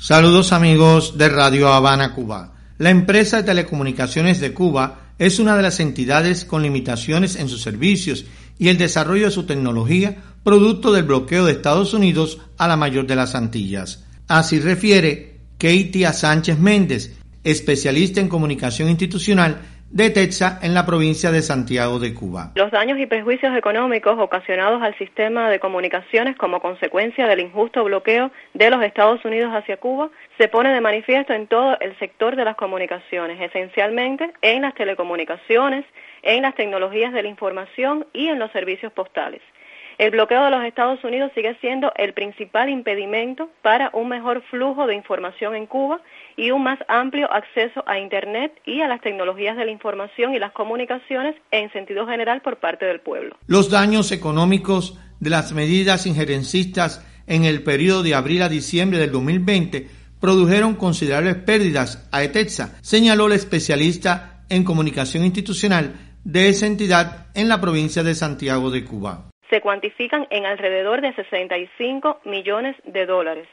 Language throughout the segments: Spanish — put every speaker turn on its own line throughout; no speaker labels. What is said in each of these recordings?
Saludos amigos de Radio Habana, Cuba. La empresa de telecomunicaciones de Cuba es una de las entidades con limitaciones en sus servicios y el desarrollo de su tecnología producto del bloqueo de Estados Unidos a la mayor de las Antillas. Así refiere Keitia Sánchez Méndez, especialista en comunicación institucional de Texa en la provincia de Santiago de Cuba.
Los daños y prejuicios económicos ocasionados al sistema de comunicaciones como consecuencia del injusto bloqueo de los Estados Unidos hacia Cuba se pone de manifiesto en todo el sector de las comunicaciones, esencialmente en las telecomunicaciones, en las tecnologías de la información y en los servicios postales. El bloqueo de los Estados Unidos sigue siendo el principal impedimento para un mejor flujo de información en Cuba y un más amplio acceso a Internet y a las tecnologías de la información y las comunicaciones en sentido general por parte del pueblo.
Los daños económicos de las medidas injerencistas en el periodo de abril a diciembre del 2020 produjeron considerables pérdidas a ETEXA, señaló el especialista en comunicación institucional de esa entidad en la provincia de Santiago de Cuba
se cuantifican en alrededor de 65 millones de dólares.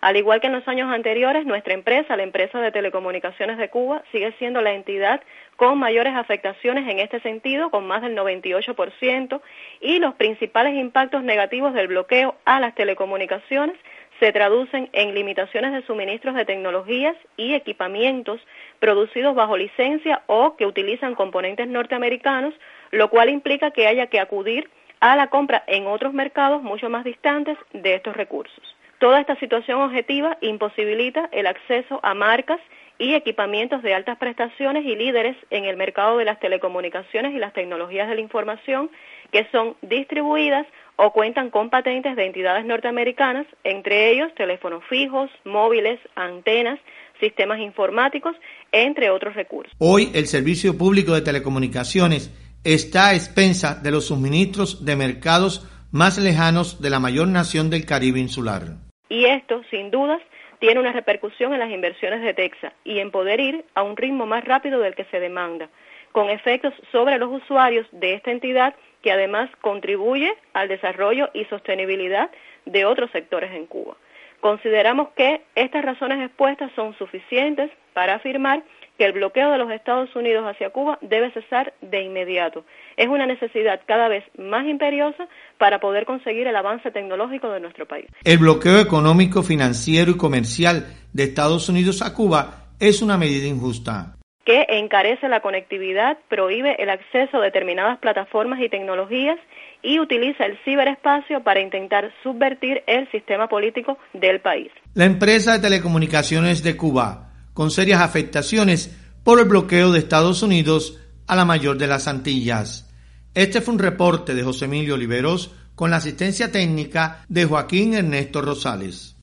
Al igual que en los años anteriores, nuestra empresa, la empresa de telecomunicaciones de Cuba, sigue siendo la entidad con mayores afectaciones en este sentido, con más del 98%, y los principales impactos negativos del bloqueo a las telecomunicaciones se traducen en limitaciones de suministros de tecnologías y equipamientos producidos bajo licencia o que utilizan componentes norteamericanos, lo cual implica que haya que acudir a la compra en otros mercados mucho más distantes de estos recursos. Toda esta situación objetiva imposibilita el acceso a marcas y equipamientos de altas prestaciones y líderes en el mercado de las telecomunicaciones y las tecnologías de la información que son distribuidas o cuentan con patentes de entidades norteamericanas, entre ellos teléfonos fijos, móviles, antenas, sistemas informáticos, entre otros recursos.
Hoy el Servicio Público de Telecomunicaciones está a expensa de los suministros de mercados más lejanos de la mayor nación del Caribe insular.
Y esto, sin dudas, tiene una repercusión en las inversiones de Texas y en poder ir a un ritmo más rápido del que se demanda, con efectos sobre los usuarios de esta entidad que además contribuye al desarrollo y sostenibilidad de otros sectores en Cuba. Consideramos que estas razones expuestas son suficientes para afirmar que el bloqueo de los Estados Unidos hacia Cuba debe cesar de inmediato. Es una necesidad cada vez más imperiosa para poder conseguir el avance tecnológico de nuestro país.
El bloqueo económico, financiero y comercial de Estados Unidos a Cuba es una medida injusta
que encarece la conectividad, prohíbe el acceso a determinadas plataformas y tecnologías y utiliza el ciberespacio para intentar subvertir el sistema político del país.
La empresa de telecomunicaciones de Cuba con serias afectaciones por el bloqueo de Estados Unidos a la mayor de las Antillas. Este fue un reporte de José Emilio Oliveros con la asistencia técnica de Joaquín Ernesto Rosales.